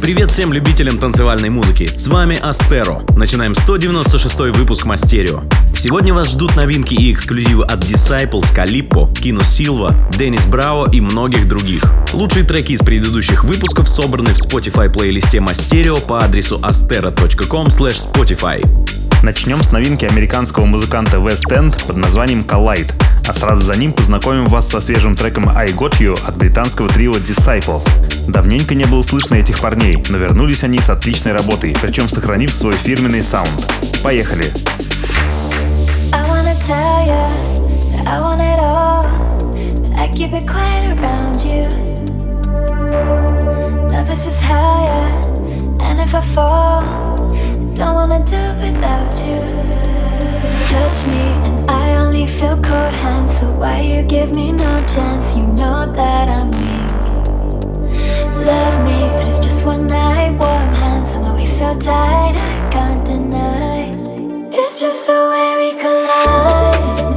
Привет всем любителям танцевальной музыки. С вами Астеро. Начинаем 196 выпуск Мастерио. Сегодня вас ждут новинки и эксклюзивы от Disciples, Калиппо, Кино Силва, Деннис Брао и многих других. Лучшие треки из предыдущих выпусков собраны в Spotify плейлисте Мастерио по адресу astero.com spotify. Начнем с новинки американского музыканта West End под названием Collide, а сразу за ним познакомим вас со свежим треком I Got You от британского трио Disciples. Давненько не было слышно этих парней, но вернулись они с отличной работой, причем сохранив свой фирменный саунд. Поехали! And if I fall, don't wanna do without you. Touch me, and I only feel cold hands. So why you give me no chance? You know that I'm weak. Love me, but it's just one night. Warm hands, I'm always so tight. I can't deny. It's just the way we collide.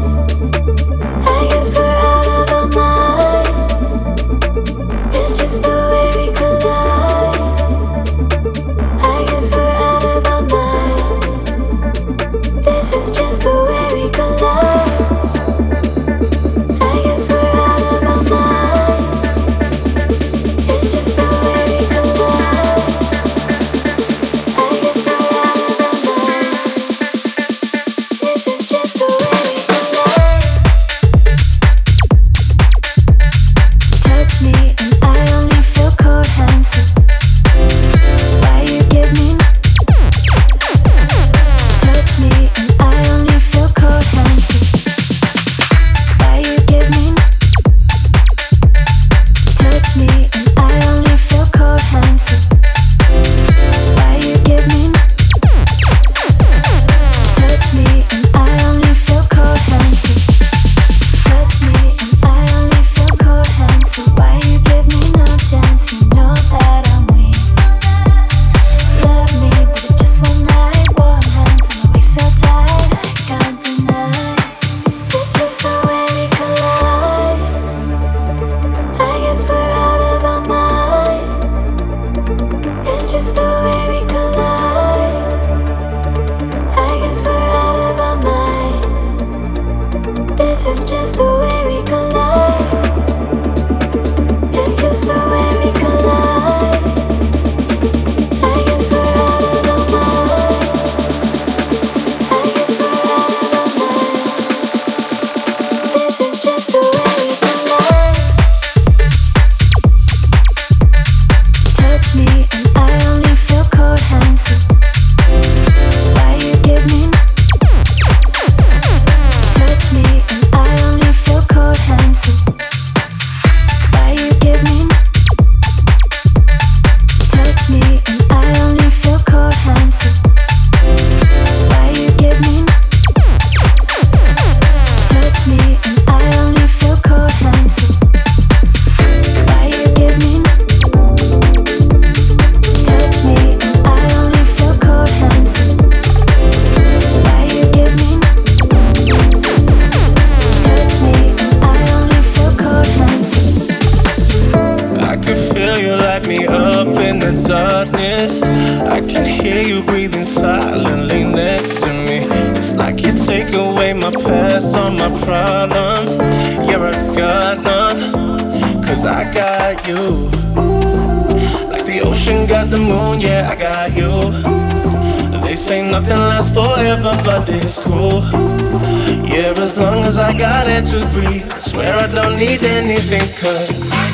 to breathe. I swear I don't need anything, cause.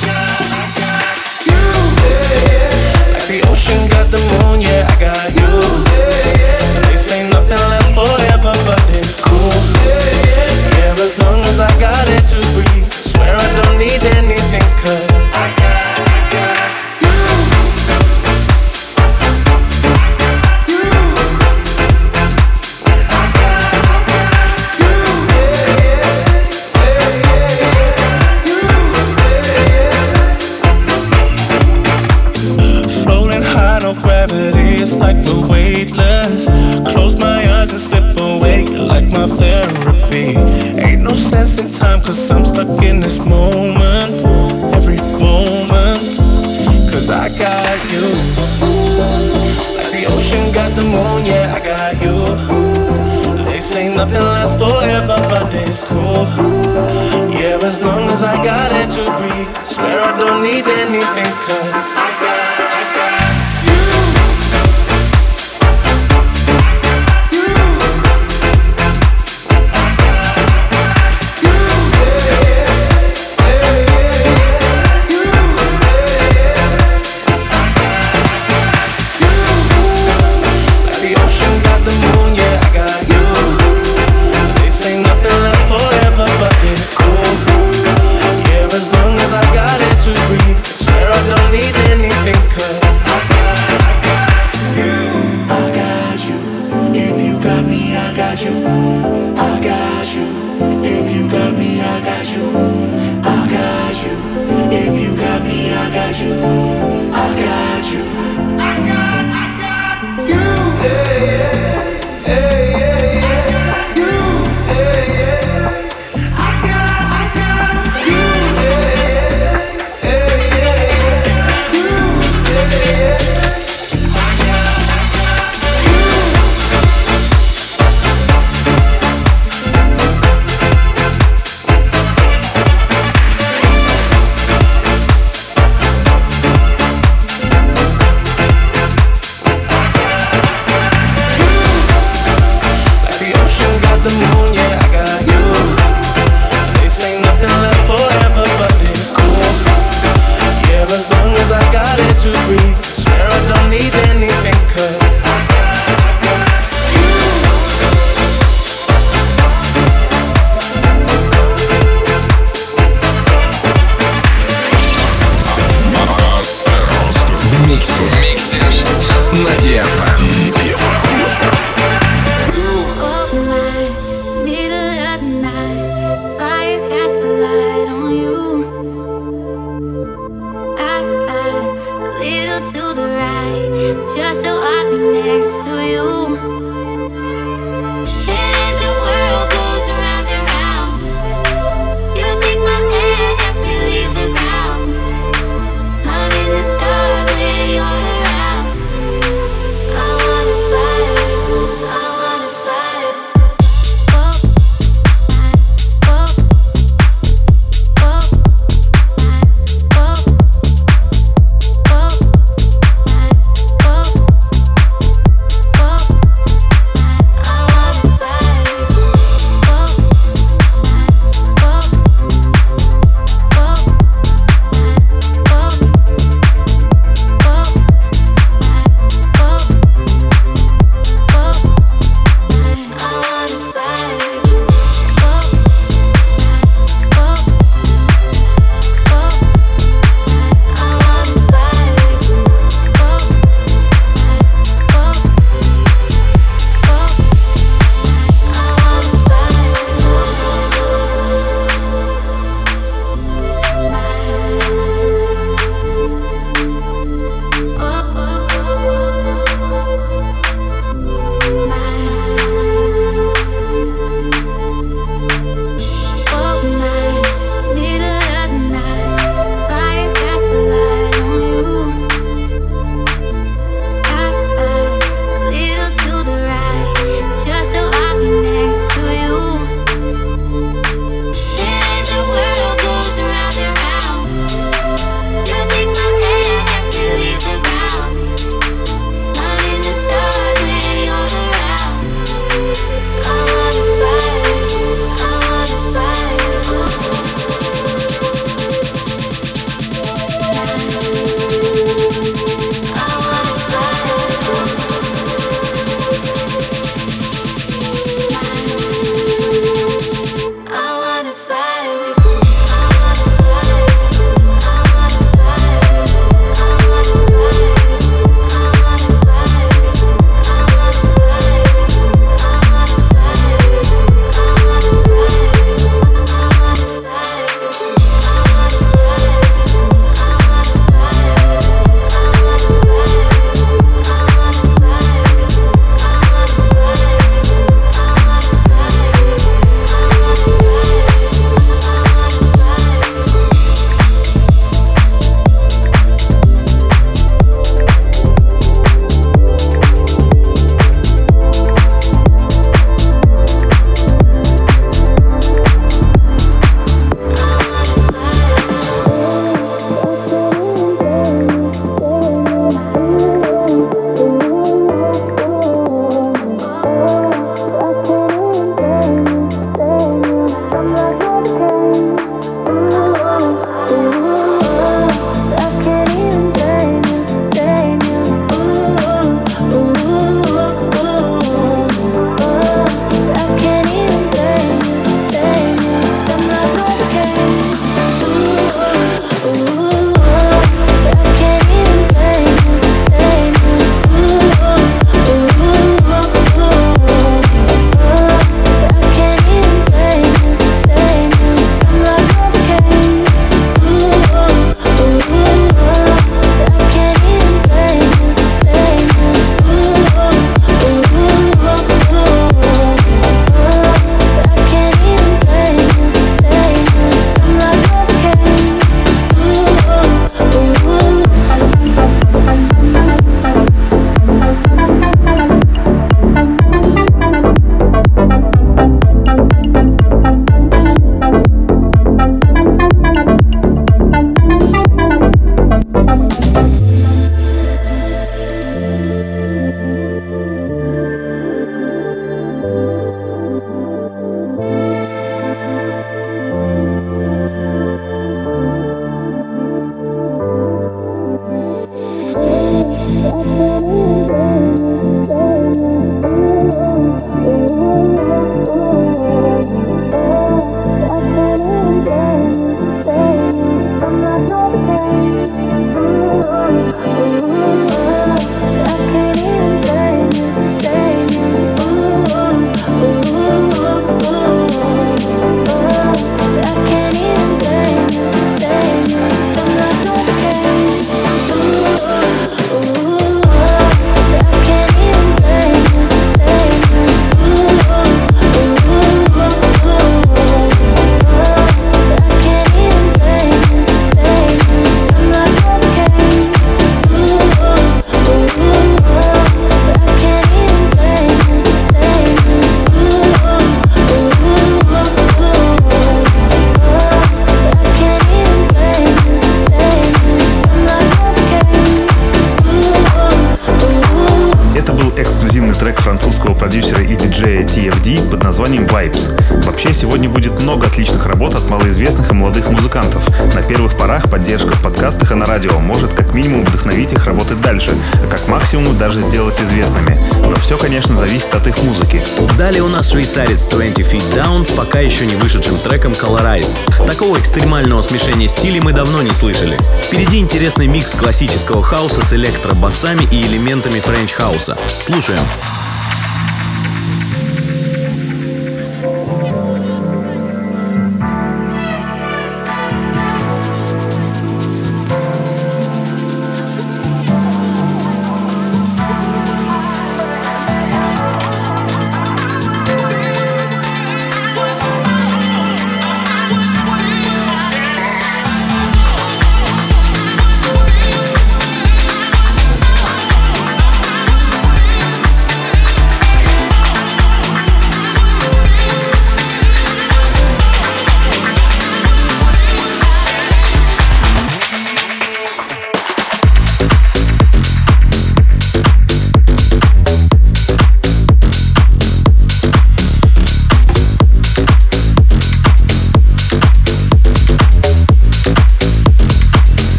Названием Vibes. Вообще, сегодня будет много отличных работ от малоизвестных и молодых музыкантов. На первых порах поддержка в подкастах и на радио может как минимум вдохновить их работать дальше, а как максимум даже сделать известными. Но все, конечно, зависит от их музыки. Далее у нас швейцарец 20 Feet Down с пока еще не вышедшим треком Colorized. Такого экстремального смешения стилей мы давно не слышали. Впереди интересный микс классического хауса с электробасами и элементами френч-хауса. Слушаем.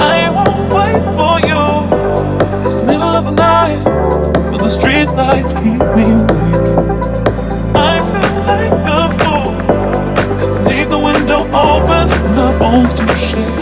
I won't wait for you. It's the middle of the night, but the street lights keep me awake. I feel like a fool, cause I leave the window open, and my bones do shake.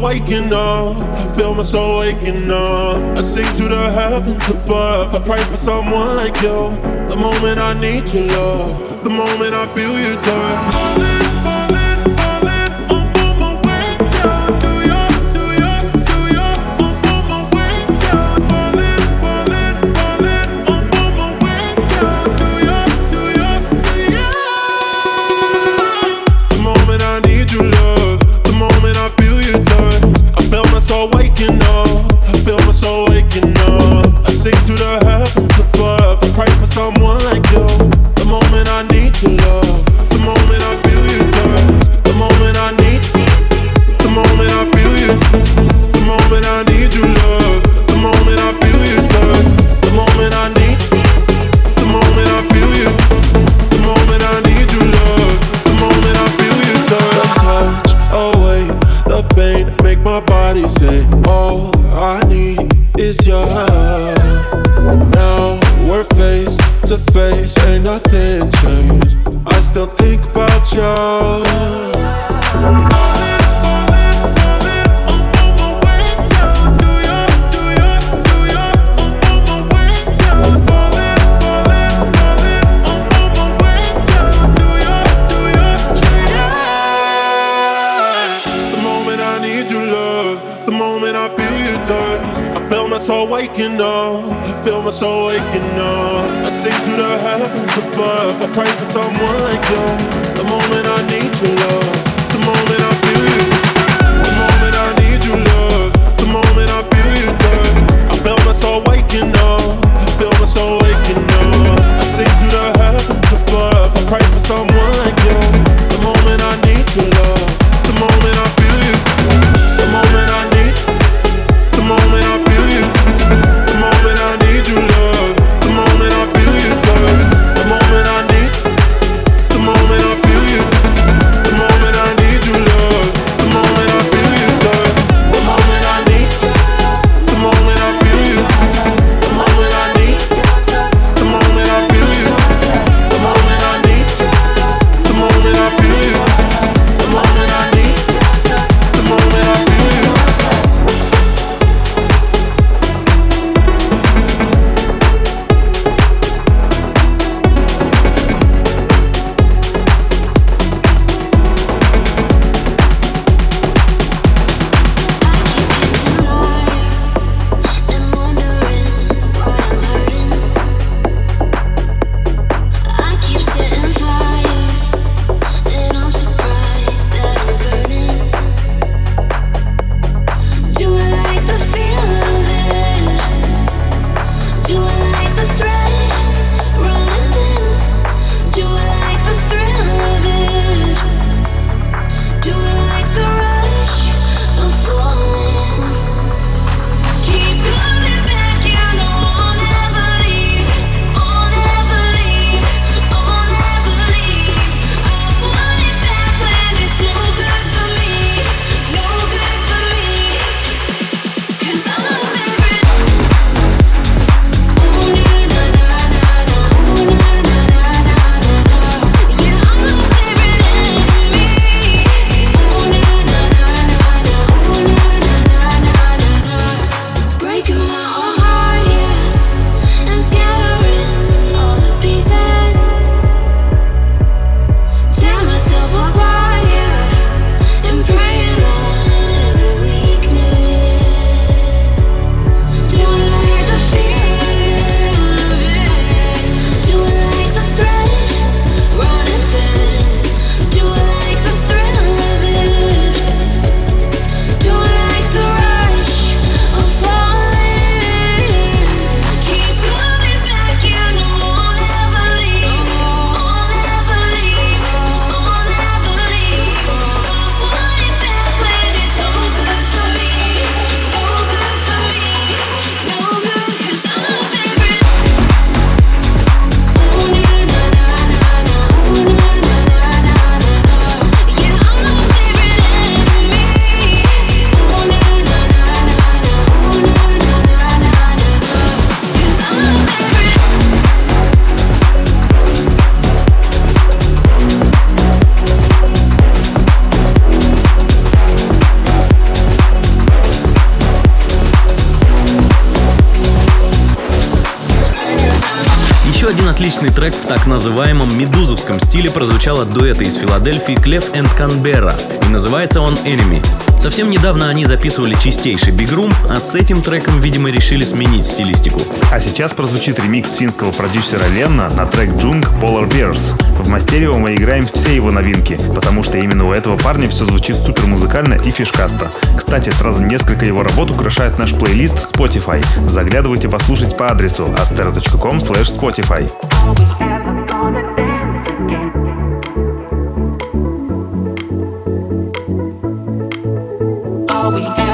Waking up. I feel my soul waking up. I sing to the heavens above. I pray for I I feel someone like you. The moment I need your love, the moment I feel your touch. Heavens above. I pray for someone like you. The moment I need your love. The moment I feel you. The moment I need your love. The moment I feel you touch. I feel my soul waking up. I feel my soul waking up. I sing to the heavens above. I pray for someone трек в так называемом медузовском стиле прозвучал от дуэта из Филадельфии Клев энд Канберра, и называется он Enemy. Совсем недавно они записывали чистейший бигрум, а с этим треком, видимо, решили сменить стилистику. А сейчас прозвучит ремикс финского продюсера Ленна на трек Jung Polar Bears. В Мастерио мы играем все его новинки, потому что именно у этого парня все звучит супер музыкально и фишкасто. Кстати, сразу несколько его работ украшает наш плейлист Spotify. Заглядывайте послушать по адресу astero.com spotify. On me.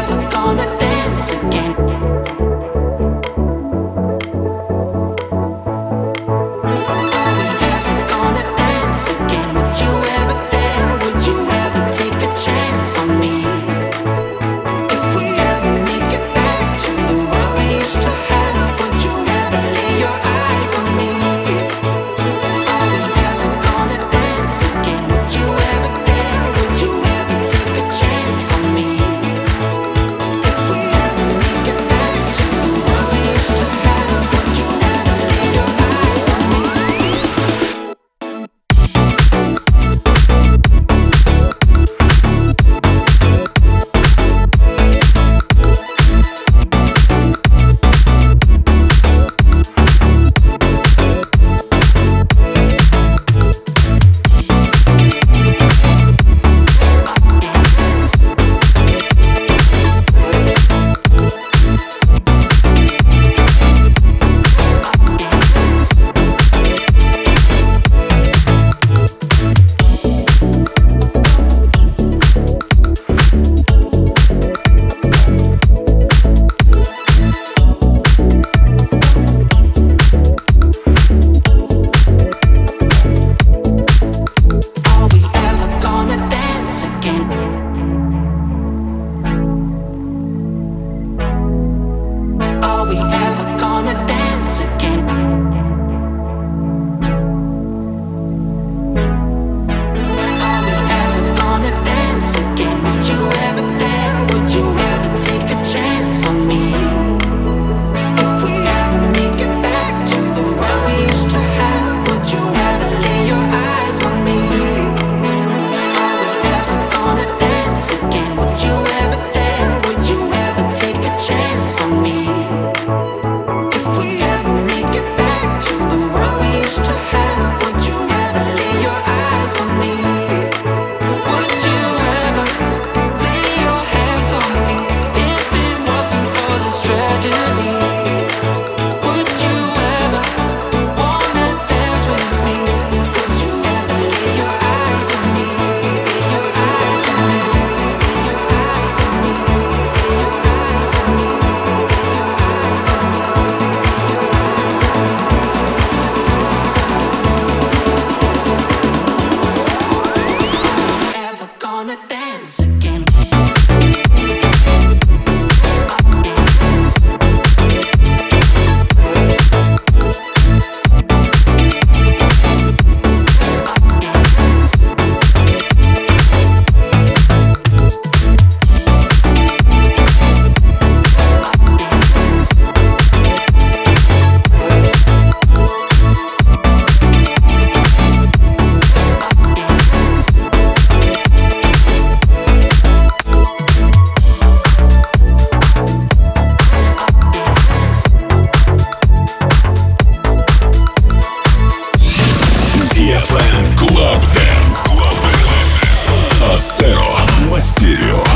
Мастеро. Мастерио.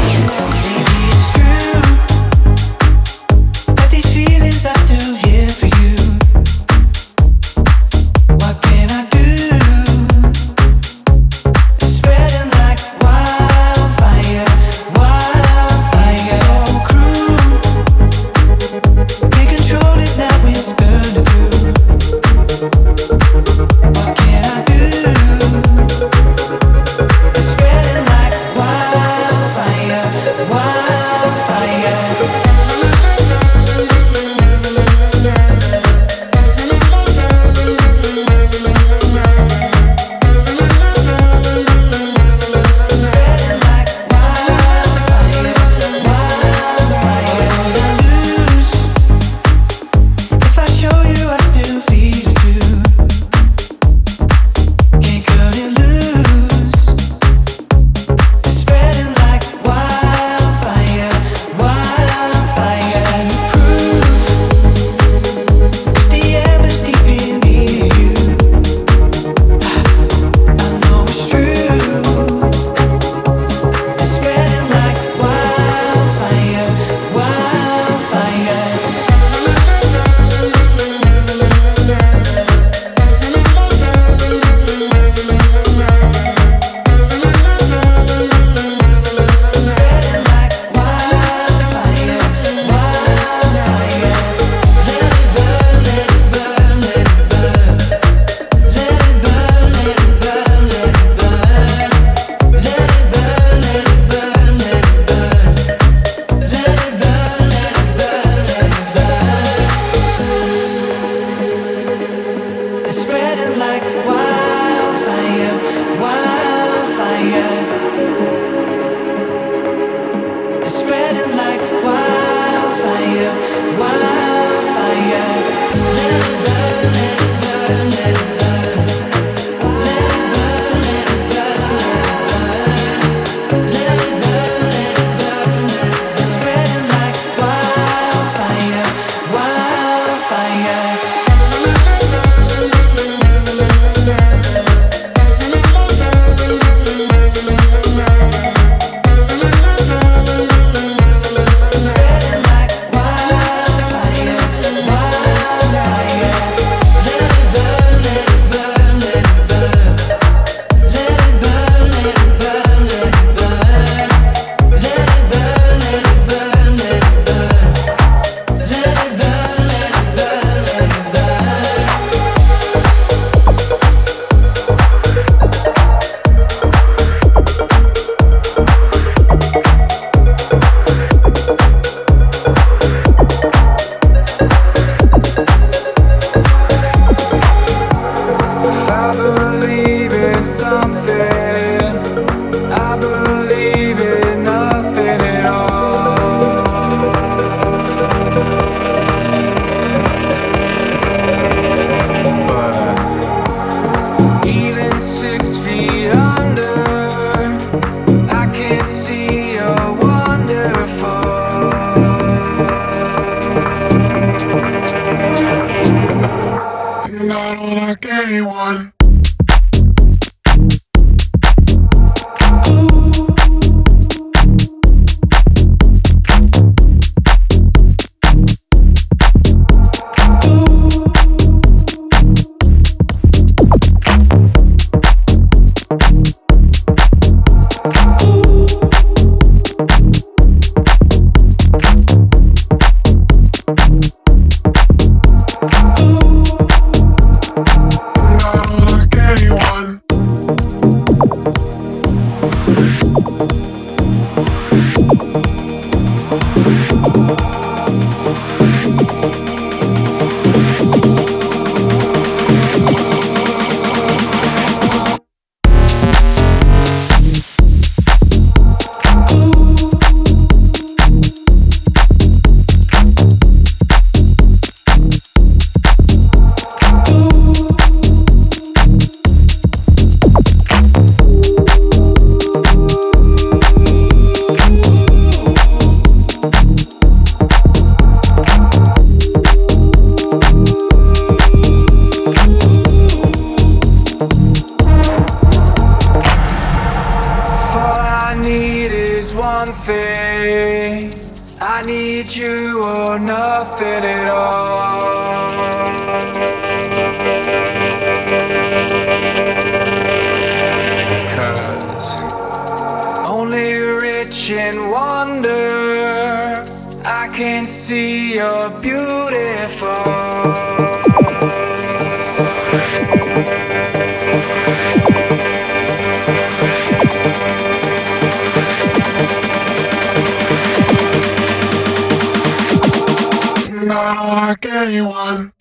Not like anyone.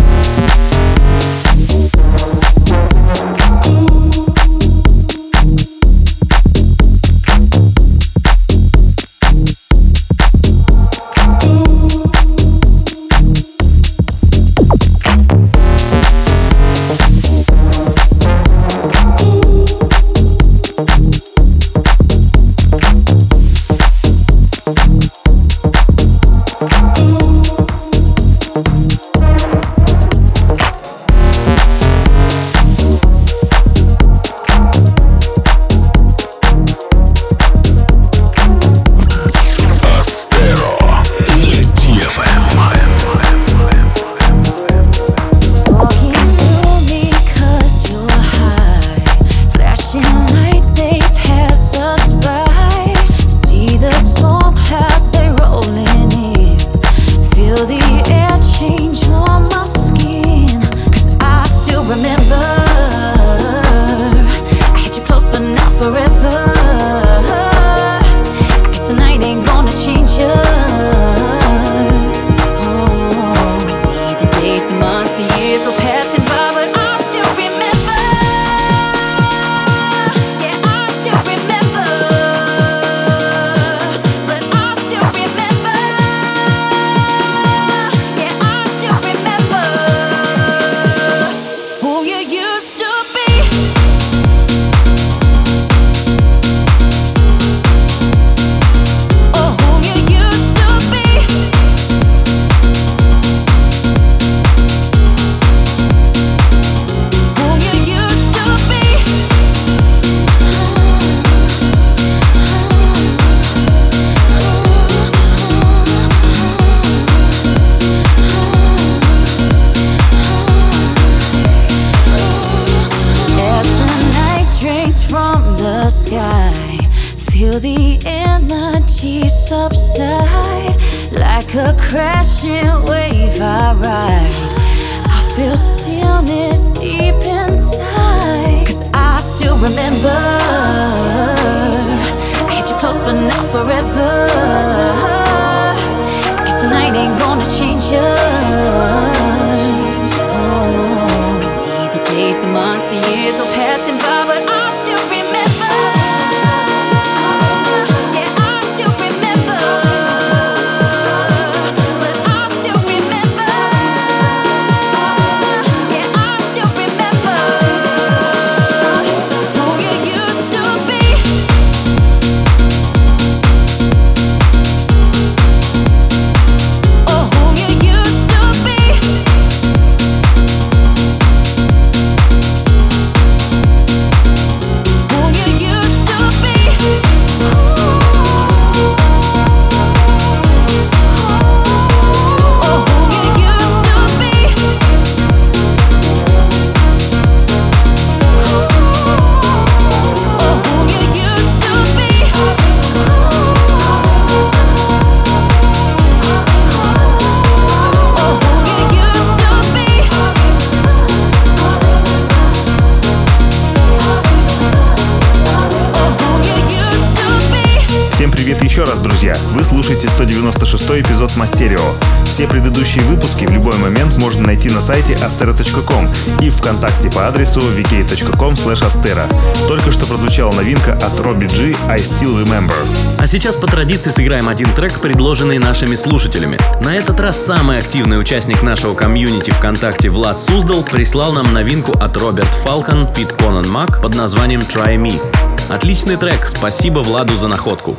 196 эпизод Мастерио. Все предыдущие выпуски в любой момент можно найти на сайте astero.com и ВКонтакте по адресу vk.com astero. Только что прозвучала новинка от Робби G «I Still Remember». А сейчас по традиции сыграем один трек, предложенный нашими слушателями. На этот раз самый активный участник нашего комьюнити ВКонтакте Влад Суздал прислал нам новинку от Роберт Фалкон Пит Конан Мак под названием «Try Me». Отличный трек, спасибо Владу за находку.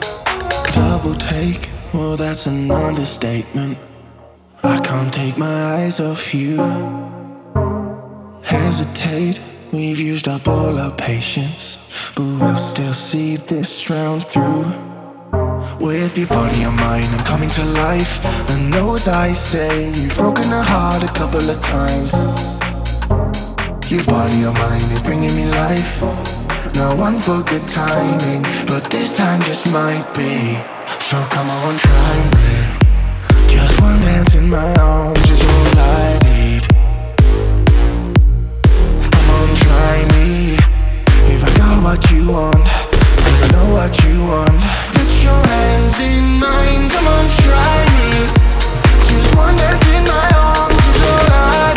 Double take, well that's an understatement. I can't take my eyes off you. Hesitate, we've used up all our patience, but we'll still see this round through. With your body and mind, I'm coming to life. And those I say, you've broken a heart a couple of times. Your body and mind is bringing me life. Now one for good timing, but this time just might be. So come on, try me. Just one dance in my arms is all I need. Come on, try me. If I got what you want, cause I know what you want. Put your hands in mine, come on, try me. Just one dance in my arms is all I need.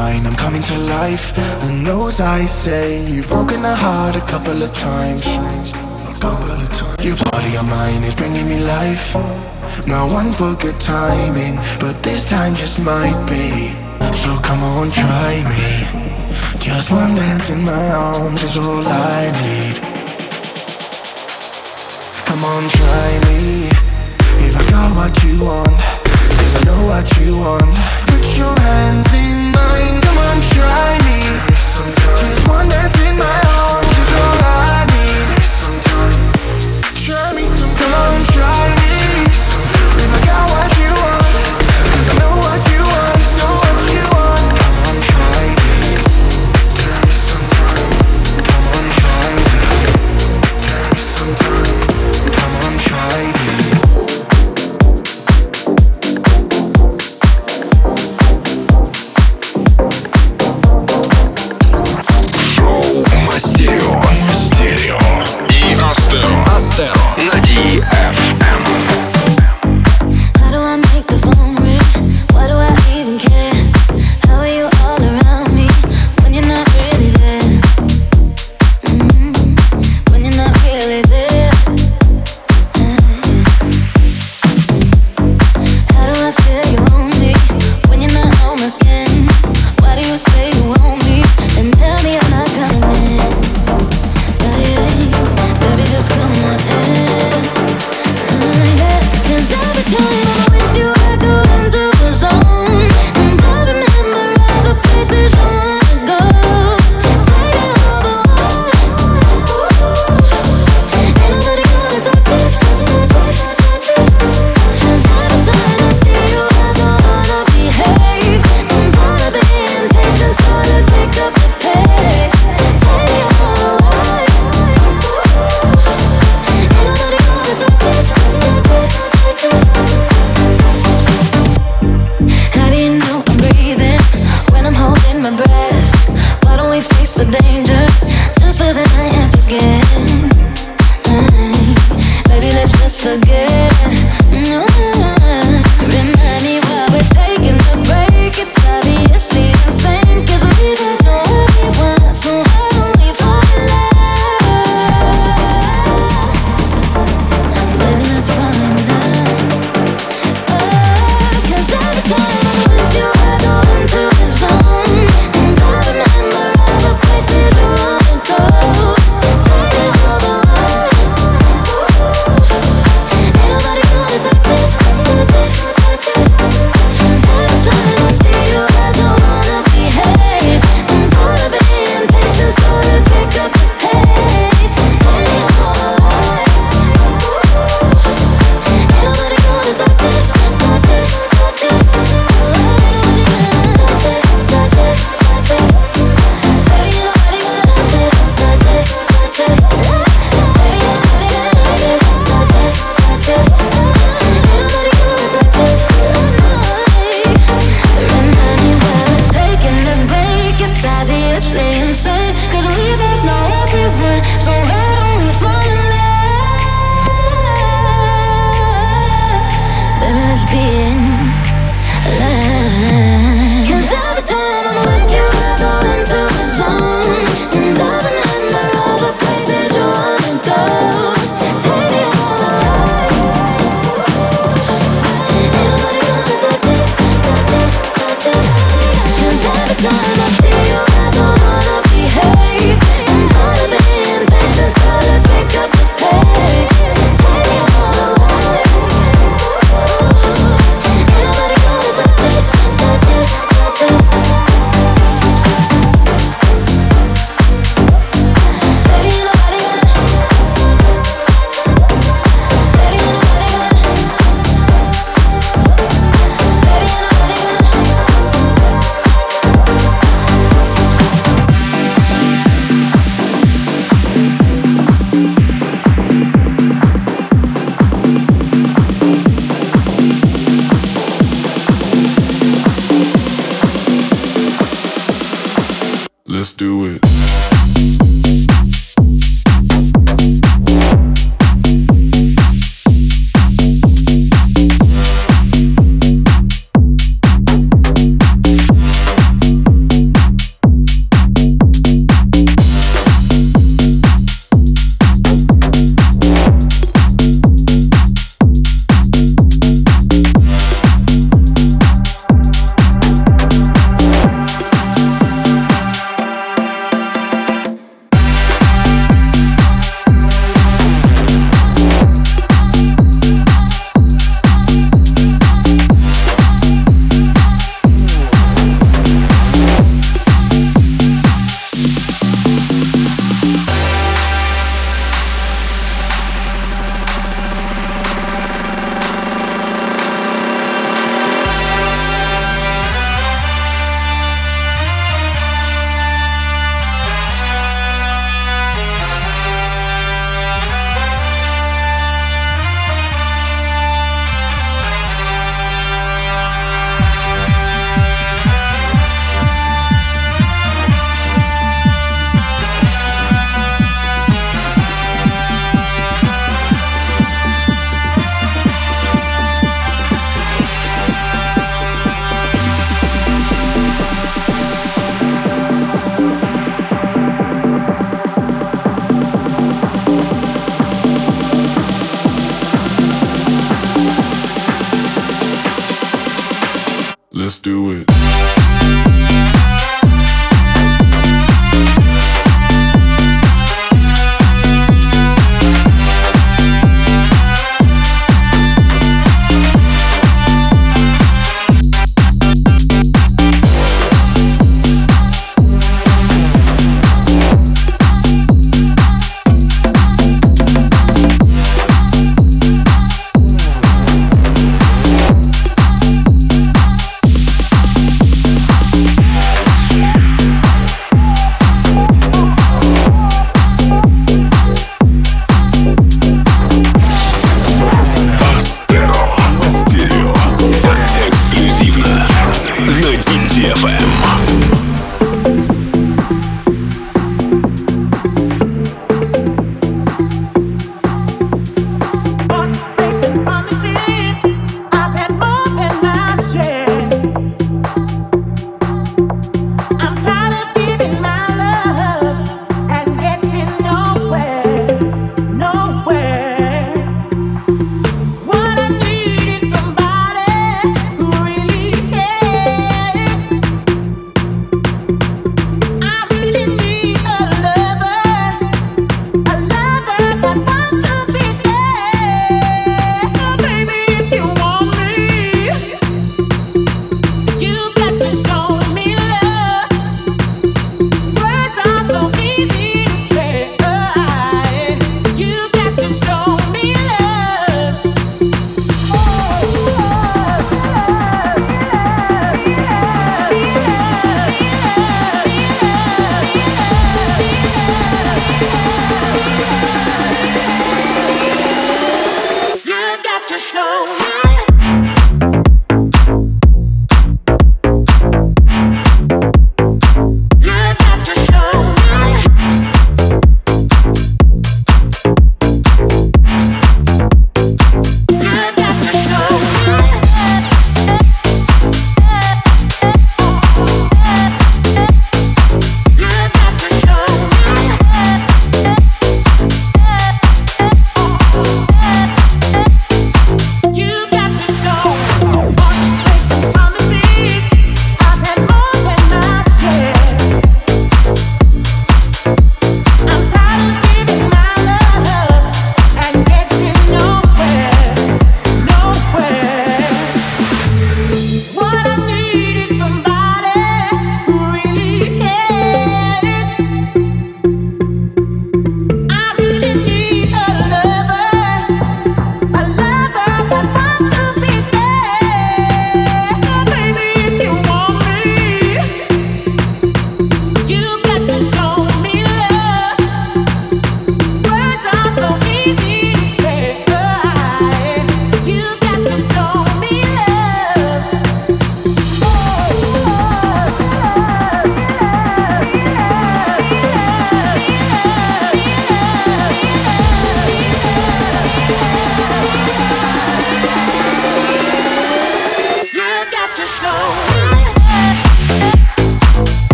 I'm coming to life. And those I say, you've broken a heart a couple of times. A couple of times. Your body on mine is bringing me life. Now one for good timing, but this time just might be. So come on, try me. Just one dance in my arms is all I need. Come on, try me. If I got what you want, cause I know what you want. Put your hands in try me. On, try me. If I got what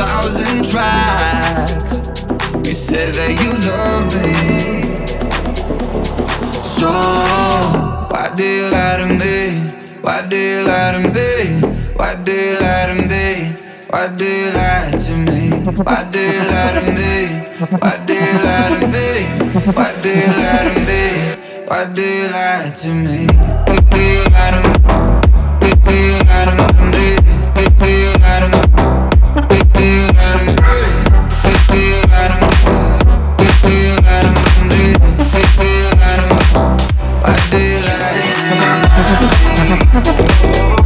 thousand tracks. You said that you love me. So, why do you lie to me? Why do you lie to me? Why do you lie to me? Why do you lie to me? Why do you lie to me? Why do you lie to me? Why do you lie to me? Why do you lie to me? Why do you lie to me? Do you lie to me? Do you lie to me? Thank you.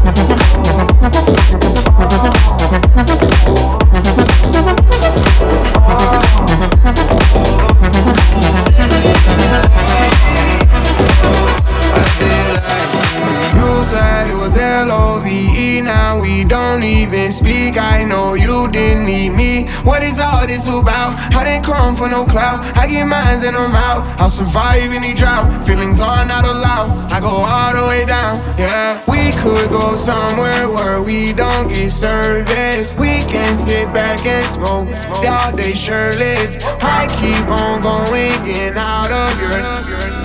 Don't even speak. I know you didn't need me. What is all this about? I didn't come for no clout. I get mines and I'm out. I'll survive any drought. Feelings are not allowed. I go all the way down. Yeah, we could go somewhere where we don't get service. We can sit back and smoke all day shirtless. I keep on going, getting out of your.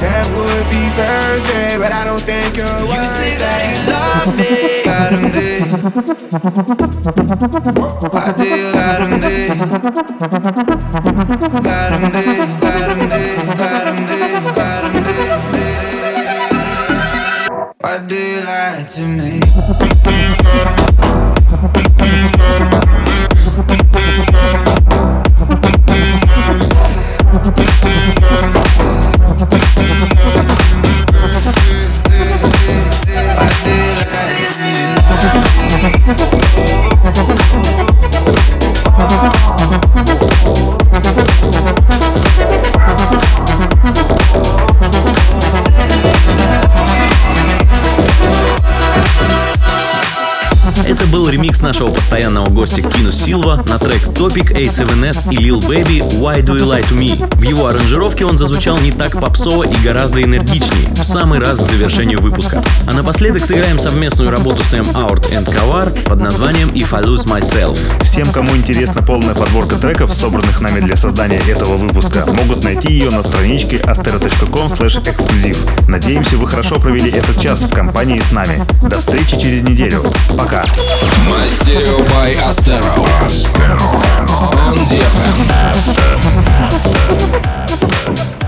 That would be Thursday, but I don't think you're You say that you love me. Lie to me. Why do you lie to me? Lie to me, lie to me, lie to me, lie to me. Why do you lie to me? Zona Show. Постоянного гостя Кину Силва на трек Topic, A7S и Lil Baby Why Do You Lie To Me. В его аранжировке он зазвучал не так попсово и гораздо энергичнее, в самый раз к завершению выпуска. А напоследок сыграем совместную работу Сэм Аурт и Кавар под названием If I Lose Myself. Всем, кому интересна полная подборка треков, собранных нами для создания этого выпуска, могут найти ее на страничке astero.com эксклюзив. Надеемся, вы хорошо провели этот час в компании с нами. До встречи через неделю. Пока. Мастерио By Astero. Astero. On the FM.